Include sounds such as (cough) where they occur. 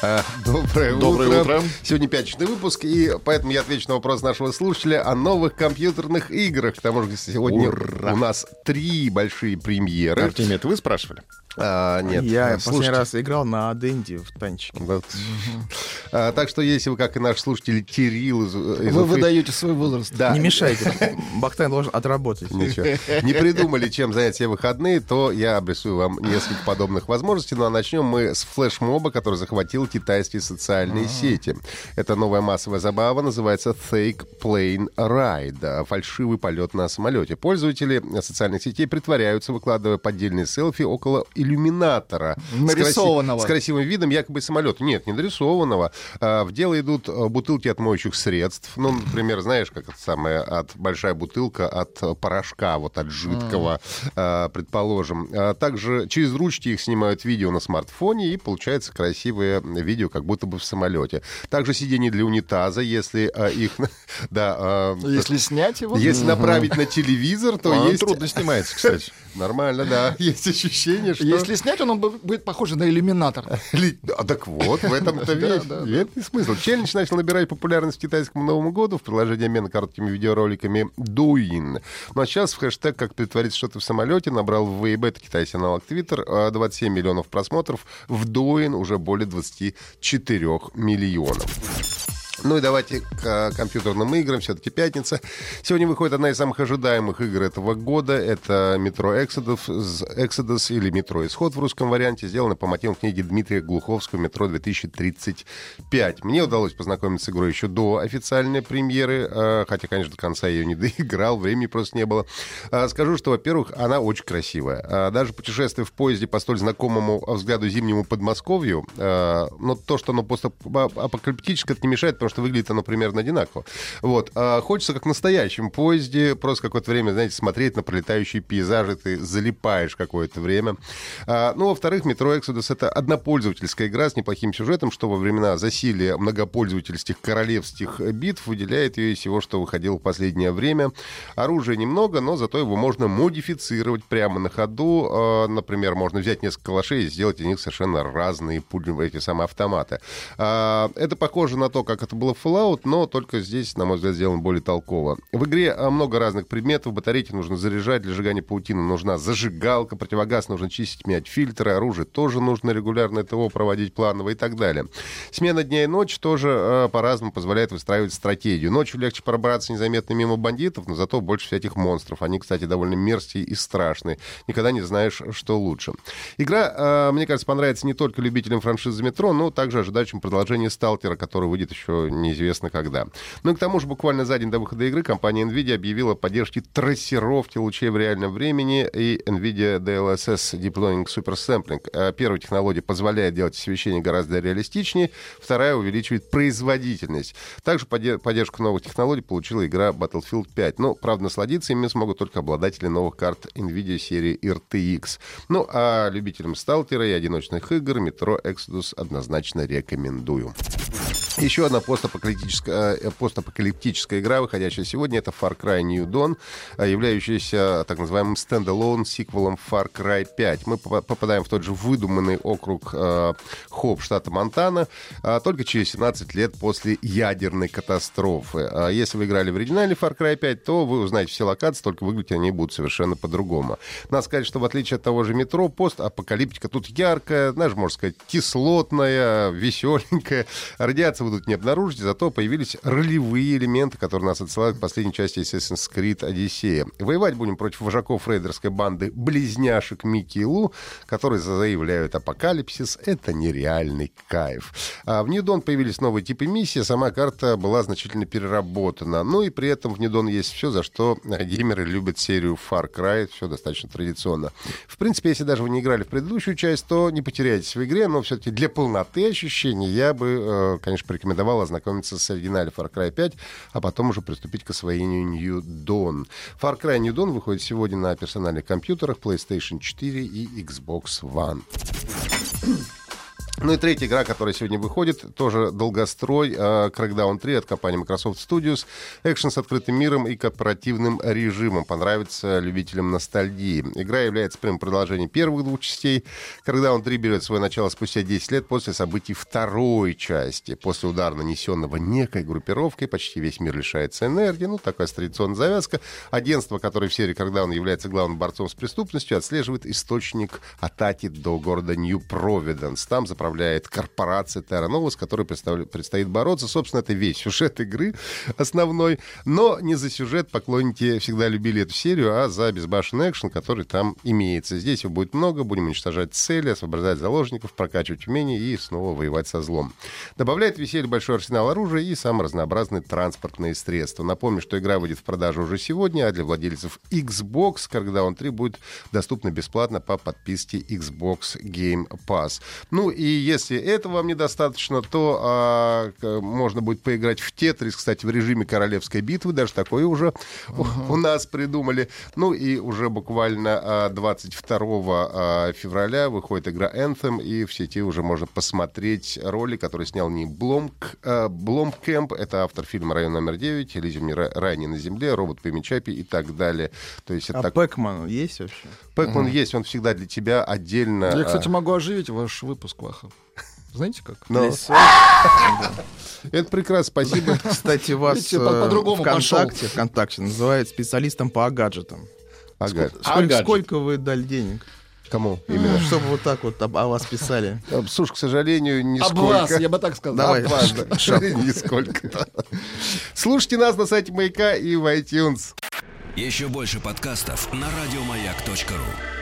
(laughs) Доброе, Доброе утро. Сегодня пятничный выпуск, и поэтому я отвечу на вопрос нашего слушателя о новых компьютерных играх. К тому же сегодня Ура. у нас три большие премьеры. Артемий, это вы спрашивали? А, нет, Я а, последний слушайте. раз играл на Денде в танчике. Вот. А, так что, если вы, как и наш слушатель Кирилл из, из Вы Уфы, выдаете свой возраст. да, Не мешайте. (laughs) Бахтайн должен отработать. Ничего. Не придумали, чем занять все выходные, то я обрисую вам несколько подобных возможностей. Ну а начнем мы с флешмоба, который захватил китайские социальные сети. Это новая массовая забава, называется Fake Plane Ride. Фальшивый полет на самолете. Пользователи социальных сетей притворяются, выкладывая поддельные селфи около иллюминатора. С краси- Нарисованного. С красивым видом якобы самолета. Нет, не нарисованного. А, В дело идут а, бутылки от моющих средств. Ну, например, знаешь, как это самое, от большая бутылка от порошка, вот от жидкого, а, предположим. А Также через ручки их снимают видео на смартфоне, и получается красивое видео, как будто бы в самолете. Также сиденье для унитаза, если а, их... (laughs) Да, а, Если снять его, если направить на телевизор, то Он есть... трудно снимается, кстати. (laughs) Нормально, да. (laughs) Есть ощущение, что... если снять, он бу- будет похож на иллюминатор. А так вот, в этом-то весь смысл. Челлендж начал набирать популярность к китайскому Новому году в приложении обмена короткими видеороликами Douyin. Ну а сейчас в хэштег «Как притвориться что-то в самолете» набрал в Weibo, это китайский аналог Twitter, а, 27 миллионов просмотров. В Douyin уже более 24 миллионов. Ну и давайте к а, компьютерным играм. Все-таки пятница. Сегодня выходит одна из самых ожидаемых игр этого года. Это «Метро Exodus», Exodus или «Метро Исход» в русском варианте. Сделано по мотивам книги Дмитрия Глуховского «Метро 2035». Мне удалось познакомиться с игрой еще до официальной премьеры. а, Хотя, конечно, до конца ее не (laughs) доиграл. Времени просто не было. А, Скажу, что, во-первых, она очень красивая. А, Даже путешествие в поезде по столь знакомому взгляду зимнему Подмосковью, а, но то, что оно просто апокалиптическое, это не мешает, потому что выглядит оно примерно одинаково. Вот. А Хочется, как в настоящем поезде, просто какое-то время, знаете, смотреть на пролетающие пейзажи, ты залипаешь какое-то время. А, Ну, во-вторых, метро Exodus — это однопользовательская игра с неплохим сюжетом, что во времена засилия многопользовательских королевских битв выделяет ее из всего, что выходило в последнее время. Оружия немного, но зато его можно модифицировать прямо на ходу. А, Например, можно взять несколько калашей и сделать из них совершенно разные пули, эти самые автоматы. А, Это похоже на то, как это было в Fallout, но только здесь, на мой взгляд, сделано более толково. В игре а, много разных предметов. Батарейки нужно заряжать. Для сжигания паутины нужна зажигалка. Противогаз нужно чистить, менять фильтры. Оружие тоже нужно регулярно ТО проводить планово и так далее. Смена дня и ночи тоже а, по-разному позволяет выстраивать стратегию. Ночью легче пробраться незаметно мимо бандитов, но зато больше всяких монстров. Они, кстати, довольно мерзкие и страшные. Никогда не знаешь, что лучше. Игра, а, мне кажется, понравится не только любителям франшизы «Метро», но также ожидающим продолжения «Сталкера», который выйдет еще неизвестно когда. Ну и к тому же буквально за день до выхода игры компания NVIDIA объявила о поддержке трассировки лучей в реальном времени и NVIDIA DLSS Deploying Super Sampling. А, Первая технология позволяет делать освещение гораздо реалистичнее, вторая увеличивает производительность. Также подде- поддержку новых технологий получила игра Battlefield 5. Но, правда, насладиться ими смогут только обладатели новых карт NVIDIA серии RTX. Ну, а любителям сталкера и одиночных игр Metro Exodus однозначно рекомендую. Еще одна постапокалиптическая, э, постапокалиптическая игра, выходящая сегодня, это Far Cry New Dawn, э, являющаяся так называемым standalone сиквелом Far Cry 5. Мы попа- попадаем в тот же выдуманный округ э, Хоп, штата Монтана, а только через 17 лет после ядерной катастрофы. А Если вы играли в оригинале Far Cry 5, то вы узнаете все локации, только выглядеть они будут совершенно по-другому. Надо сказать, что в отличие от того же метро, постапокалиптика тут яркая, знаешь, можно сказать, кислотная, веселенькая. Радиацию тут не обнаружите, зато появились ролевые элементы, которые нас отсылают к последней части Assassin's Creed Одиссея. Воевать будем против вожаков рейдерской банды близняшек Микки и Лу, которые заявляют апокалипсис. Это нереальный кайф. А в Dawn появились новые типы миссий, сама карта была значительно переработана. Ну и при этом в Dawn есть все, за что геймеры любят серию Far Cry. Все достаточно традиционно. В принципе, если даже вы не играли в предыдущую часть, то не потеряйтесь в игре, но все-таки для полноты ощущений я бы, э, конечно, порекомендовал ознакомиться с оригинале Far Cry 5, а потом уже приступить к освоению New Dawn. Far Cry New Dawn выходит сегодня на персональных компьютерах PlayStation 4 и Xbox One. Ну и третья игра, которая сегодня выходит, тоже долгострой, uh, Crackdown 3 от компании Microsoft Studios. Экшен с открытым миром и корпоративным режимом. Понравится любителям ностальгии. Игра является прямым продолжением первых двух частей. Crackdown 3 берет свое начало спустя 10 лет после событий второй части. После удара, нанесенного некой группировкой, почти весь мир лишается энергии. Ну, такая традиционная завязка. Агентство, которое в серии Crackdown является главным борцом с преступностью, отслеживает источник атаки до города Нью-Провиденс. Там заправляет управляет корпорация Terra Nova, с которой предстоит бороться. Собственно, это весь сюжет игры основной. Но не за сюжет поклонники всегда любили эту серию, а за безбашенный экшен, который там имеется. Здесь его будет много, будем уничтожать цели, освобождать заложников, прокачивать умения и снова воевать со злом. Добавляет веселье большой арсенал оружия и самые разнообразные транспортные средства. Напомню, что игра выйдет в продажу уже сегодня, а для владельцев Xbox, когда он 3 будет доступна бесплатно по подписке Xbox Game Pass. Ну и если этого вам недостаточно, то а, можно будет поиграть в Тетрис, кстати, в режиме королевской битвы, даже такое уже uh-huh. у нас придумали. Ну и уже буквально 22 а, а, февраля выходит игра Anthem, и в сети уже можно посмотреть ролик, который снял не Бломк, а, Бломкэмп, это автор фильма «Район номер 9», «Элизиум ранее на земле», «Робот по Чапи» и так далее. То есть это а так... Пэкман есть вообще? Пэкман uh-huh. есть, он всегда для тебя отдельно... Я, кстати, могу оживить ваш выпуск, Ваха. Знаете как? Но... Это прекрасно, спасибо. (laughs) Кстати, вас Видите, по -другому ВКонтакте, ВКонтакте называют специалистом по гаджетам. Сколько, сколько вы дали денег? Кому именно? Чтобы вот так вот об, о вас писали. (laughs) Слушай, к сожалению, нисколько. Об вас, я бы так сказал. Давай. Об вас, (laughs) нисколько. Слушайте нас на сайте Маяка и в iTunes. Еще больше подкастов на радиомаяк.ру